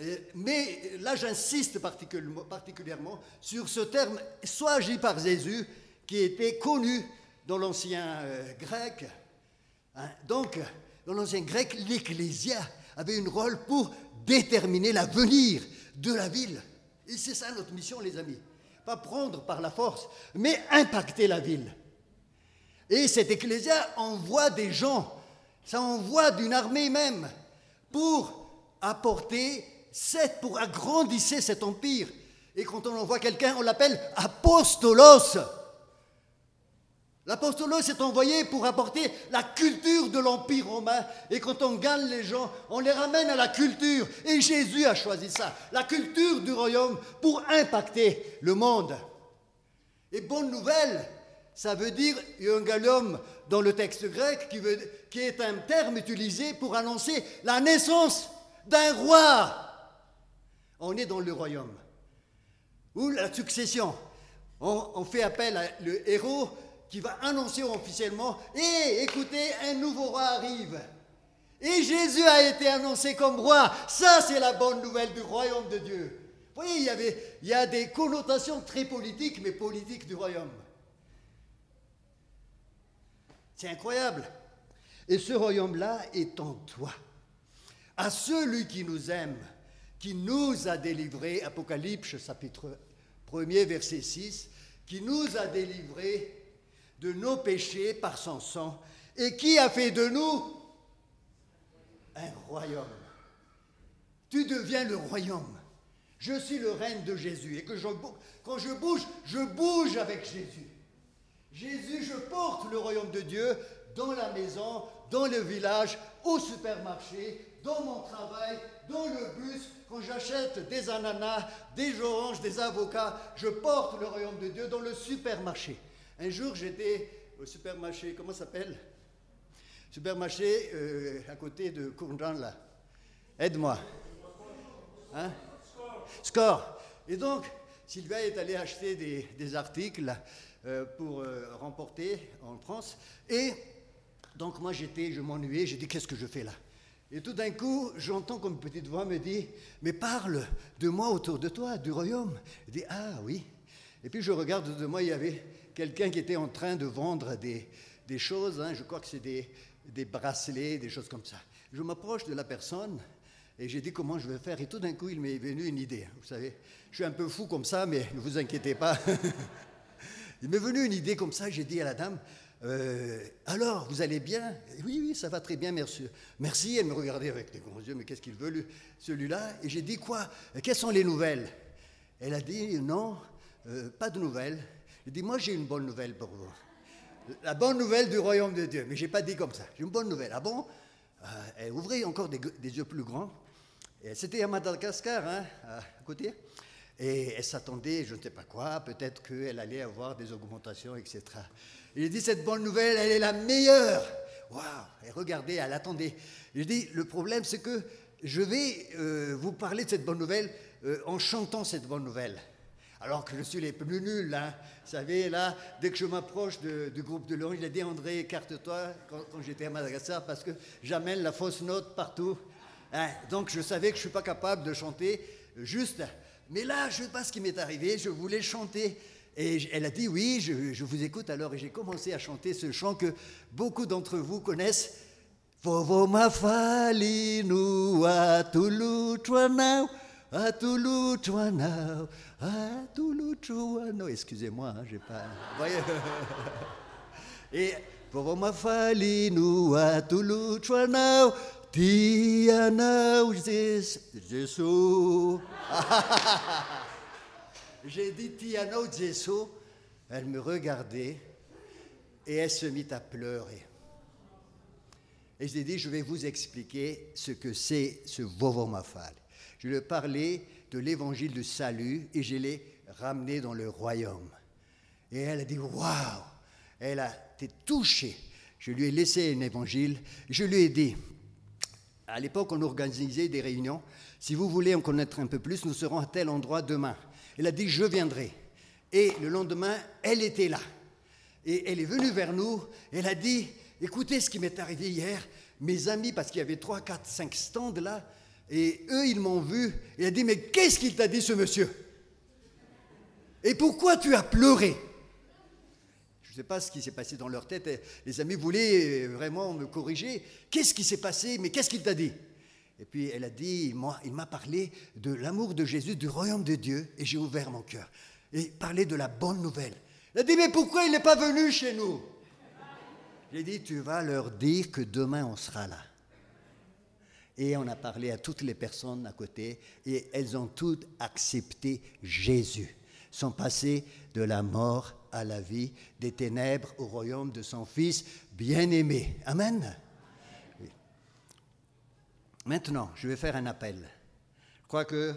Euh, mais là, j'insiste particulièrement sur ce terme, soit agi par Jésus, qui était connu dans l'ancien euh, grec. Hein. Donc, dans l'ancien grec, l'Ecclésia avait un rôle pour déterminer l'avenir de la ville. Et c'est ça notre mission, les amis. Pas prendre par la force, mais impacter la ville. Et cette ecclésia envoie des gens, ça envoie d'une armée même, pour apporter, cette, pour agrandir cet empire. Et quand on envoie quelqu'un, on l'appelle apostolos. L'apostolos est envoyé pour apporter la culture de l'Empire romain. Et quand on gagne les gens, on les ramène à la culture. Et Jésus a choisi ça, la culture du royaume, pour impacter le monde. Et bonne nouvelle, ça veut dire euangelium dans le texte grec, qui est un terme utilisé pour annoncer la naissance d'un roi. On est dans le royaume. Ou la succession. On, fait appel à le héros qui va annoncer officiellement, hé, écoutez, un nouveau roi arrive. Et Jésus a été annoncé comme roi. Ça, c'est la bonne nouvelle du royaume de Dieu. Vous voyez, il y, avait, il y a des connotations très politiques, mais politiques du royaume. C'est incroyable. Et ce royaume-là est en toi. À celui qui nous aime, qui nous a délivrés, Apocalypse chapitre 1 verset 6, qui nous a délivrés de nos péchés par son sang et qui a fait de nous un royaume. Tu deviens le royaume. Je suis le règne de Jésus et que quand je bouge, je bouge avec Jésus. Jésus, je porte le royaume de Dieu dans la maison, dans le village, au supermarché, dans mon travail, dans le bus, quand j'achète des ananas, des oranges, des avocats, je porte le royaume de Dieu dans le supermarché. Un jour, j'étais au supermarché, comment ça s'appelle? Supermarché euh, à côté de Courjan, là. Aide-moi. Hein? Score. Et donc, Sylvia est allée acheter des, articles euh, pour euh, remporter en France. Et donc, moi, j'étais, je m'ennuyais, j'ai dit, qu'est-ce que je fais là? Et tout d'un coup, j'entends comme une petite voix me dit, mais parle de moi autour de toi, du royaume. Je dis, ah oui. Et puis je regarde de moi, il y avait quelqu'un qui était en train de vendre des, choses, hein, je crois que c'est des, bracelets, des choses comme ça. Je m'approche de la personne Et j'ai dit comment je vais faire? Et tout d'un coup, il m'est venu une idée. Vous savez, je suis un peu fou comme ça, mais ne vous inquiétez pas. il m'est venu une idée comme ça. J'ai dit à la dame, euh, alors, vous allez bien? Oui, oui, ça va très bien, merci. Merci, elle me regardait avec des grands yeux, mais qu'est-ce qu'il veut, celui-là? Et j'ai dit, quoi? Quelles sont les nouvelles? Elle a dit, non, euh, pas de nouvelles. J'ai dit, moi j'ai une bonne nouvelle pour vous. La bonne nouvelle du royaume de Dieu. Mais je n'ai pas dit comme ça. J'ai une bonne nouvelle. Ah bon? Euh, Elle ouvrait encore des, yeux plus grands. C'était à Madagascar, hein, à côté. Et elle s'attendait, je ne sais pas quoi, peut-être qu'elle allait avoir des augmentations, etc. Il dit, cette bonne nouvelle, elle est la meilleure. Waouh Et regardez, elle attendait. Il dit, le problème, c'est que je vais euh, vous parler de cette bonne nouvelle euh, en chantant cette bonne nouvelle. Alors que je suis les plus nuls, hein. Vous savez, là, dès que je m'approche du groupe de Lyon, il a dit André, écarte-toi quand, j'étais à Madagascar parce que j'amène la fausse note partout. Hein. Donc je savais que je ne suis pas capable de chanter juste. Mais là, je ne sais pas ce qui m'est arrivé, je voulais chanter. Et elle a dit oui, je, vous écoute alors. Et j'ai commencé à chanter ce chant que beaucoup d'entre vous connaissent. Vovo mafali nu atulu tuanau, atulu tuanau, atulu tuanau. Excusez-moi, hein, j'ai pas. Voyez Et Vovo mafali nu atulu tuanau, tianau Jesus. J'ai dit Tiano Zesso. Elle me regardait et elle se mit à pleurer. Et je lui ai dit, je vais vous expliquer ce que c'est ce Vovomafal. Je lui ai parlé de l'évangile du salut et je l'ai ramené dans le royaume. Et elle a dit, waouh Elle a été touchée. Je lui ai laissé un évangile. Je lui ai dit, à l'époque, on organisait des réunions. Si vous voulez en connaître un peu plus, nous serons à tel endroit demain. Elle a dit, je viendrai. Et le lendemain, elle était là. Et elle est venue vers nous. Elle a dit, écoutez ce qui m'est arrivé hier. Mes amis, parce qu'il y avait 3, 4, 5 stands là, et eux, ils m'ont vu. Elle a dit, mais qu'est-ce qu'il t'a dit, ce monsieur? Et pourquoi tu as pleuré? Je ne sais pas ce qui s'est passé dans leur tête. Les amis voulaient vraiment me corriger. Qu'est-ce qui s'est passé? Mais qu'est-ce qu'il t'a dit? Et puis elle a dit, il m'a parlé de l'amour de Jésus, du royaume de Dieu, et j'ai ouvert mon cœur. Et parlé de la bonne nouvelle. Elle a dit, mais pourquoi il n'est pas venu chez nous? J'ai dit, tu vas leur dire que demain on sera là. Et on a parlé à toutes les personnes à côté, et elles ont toutes accepté Jésus. Sont passées de la mort à la vie, des ténèbres au royaume de son Fils bien-aimé. Amen. Maintenant, je vais faire un appel. Je crois que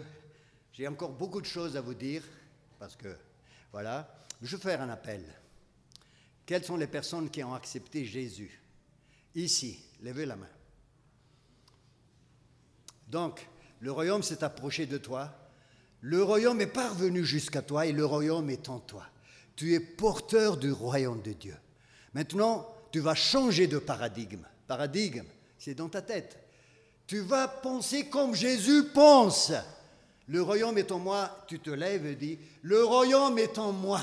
j'ai encore beaucoup de choses à vous dire, parce que, voilà, je vais faire un appel. Quelles sont les personnes qui ont accepté Jésus? Ici, levez la main. Donc, le royaume s'est approché de toi, le royaume est parvenu jusqu'à toi et le royaume est en toi. Tu es porteur du royaume de Dieu. Maintenant, tu vas changer de paradigme. Paradigme, c'est dans ta tête. Tu vas penser comme Jésus pense. Le royaume est en moi. Tu te lèves et dis, le royaume est en moi.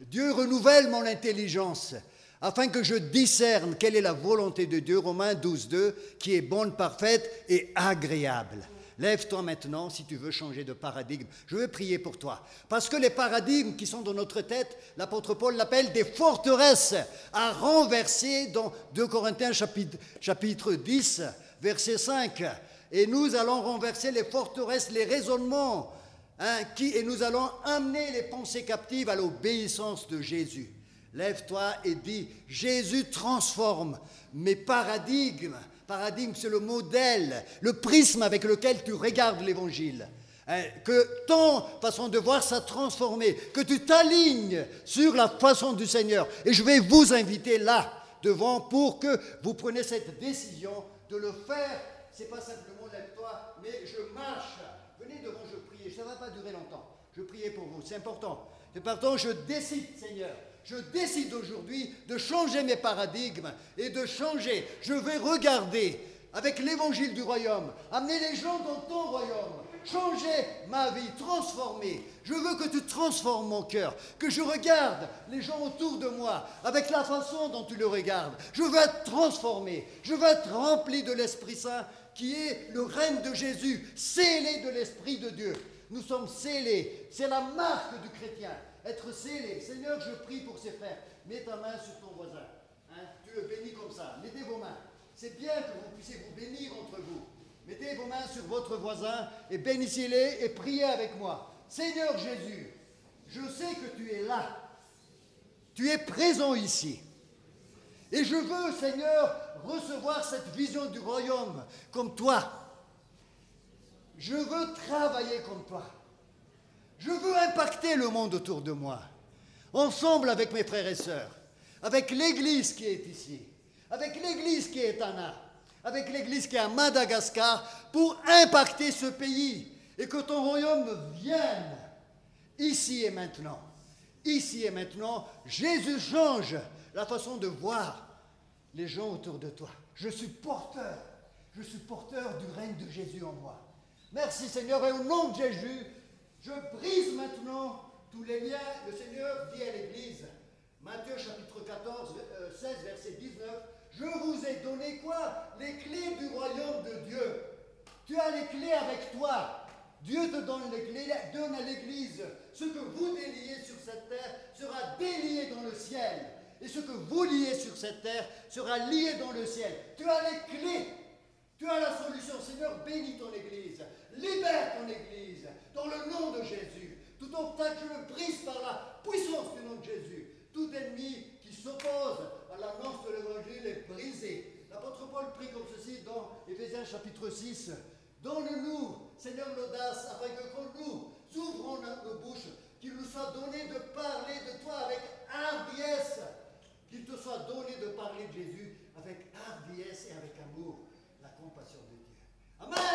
Dieu renouvelle mon intelligence afin que je discerne quelle est la volonté de Dieu, Romains 12, 2, qui est bonne, parfaite et agréable. Lève-toi maintenant si tu veux changer de paradigme. Je veux prier pour toi. Parce que les paradigmes qui sont dans notre tête, l'apôtre Paul l'appelle des forteresses à renverser dans 2 Corinthiens chapitre, chapitre 10 verset 5. Et nous allons renverser les forteresses, les raisonnements, hein, qui, et nous allons amener les pensées captives à l'obéissance de Jésus. Lève-toi et dis, Jésus transforme mes paradigmes. Paradigme, c'est le modèle, le prisme avec lequel tu regardes l'Évangile. Hein, que ton façon de voir soit transformée, que tu t'alignes sur la façon du Seigneur. Et je vais vous inviter là, devant, pour que vous preniez cette décision de le faire, c'est pas simplement lève-toi, mais je marche. Venez devant, je prie. Ça ne va pas durer longtemps. Je priais pour vous, c'est important. Et pardon, je décide, Seigneur, je décide aujourd'hui de changer mes paradigmes et de changer. Je vais regarder avec l'évangile du royaume, amener les gens dans ton royaume, changer ma vie, transformer. Je veux que tu transformes mon cœur, que je regarde les gens autour de moi avec la façon dont tu le regardes. Je veux être transformé, je veux être rempli de l'Esprit Saint qui est le règne de Jésus, scellé de l'Esprit de Dieu. Nous sommes scellés, c'est la marque du chrétien, être scellé. Seigneur, je prie pour ces frères. Mets ta main sur ton voisin. Hein, tu le bénis comme ça. Mettez vos mains. C'est bien que vous puissiez vous bénir entre vous. Mettez vos mains sur votre voisin et bénissez-les et priez avec moi. Seigneur Jésus, je sais que tu es là. Tu es présent ici. Et je veux, Seigneur, recevoir cette vision du royaume comme toi. Je veux travailler comme toi. Je veux impacter le monde autour de moi, ensemble avec mes frères et sœurs, avec l'Église qui est ici, avec l'Église qui est à Na, avec l'Église qui est à Madagascar, pour impacter ce pays et que ton royaume vienne ici et maintenant. Ici et maintenant, Jésus change la façon de voir les gens autour de toi. Je suis porteur, je suis porteur du règne de Jésus en moi. Merci Seigneur, et au nom de Jésus, je brise maintenant tous les liens. Le Seigneur dit à l'Église, Matthieu chapitre 14, 16, euh, verset 19, je vous ai donné quoi? Les clés du royaume de Dieu. Tu as les clés avec toi. Dieu te donne les clés, donne à l'Église. Ce que vous déliez sur cette terre sera délié dans le ciel. Et ce que vous liez sur cette terre sera lié dans le ciel. Tu as les clés. Tu as la solution. Seigneur, bénis ton Église. Libère ton Église. Dans le nom de Jésus. Tout obstacle, le brise par la puissance du nom de Jésus. Tout ennemi qui s'oppose l'annonce de l'Évangile est brisé. L'apôtre Paul prie comme ceci dans Éphésiens chapitre 6. Donne-nous, Seigneur, l'audace, afin que nous ouvrons nos bouches, qu'il nous soit donné de parler de toi avec hardiesse, qu'il te soit donné de parler de Jésus avec hardiesse et avec amour, la compassion de Dieu. Amen.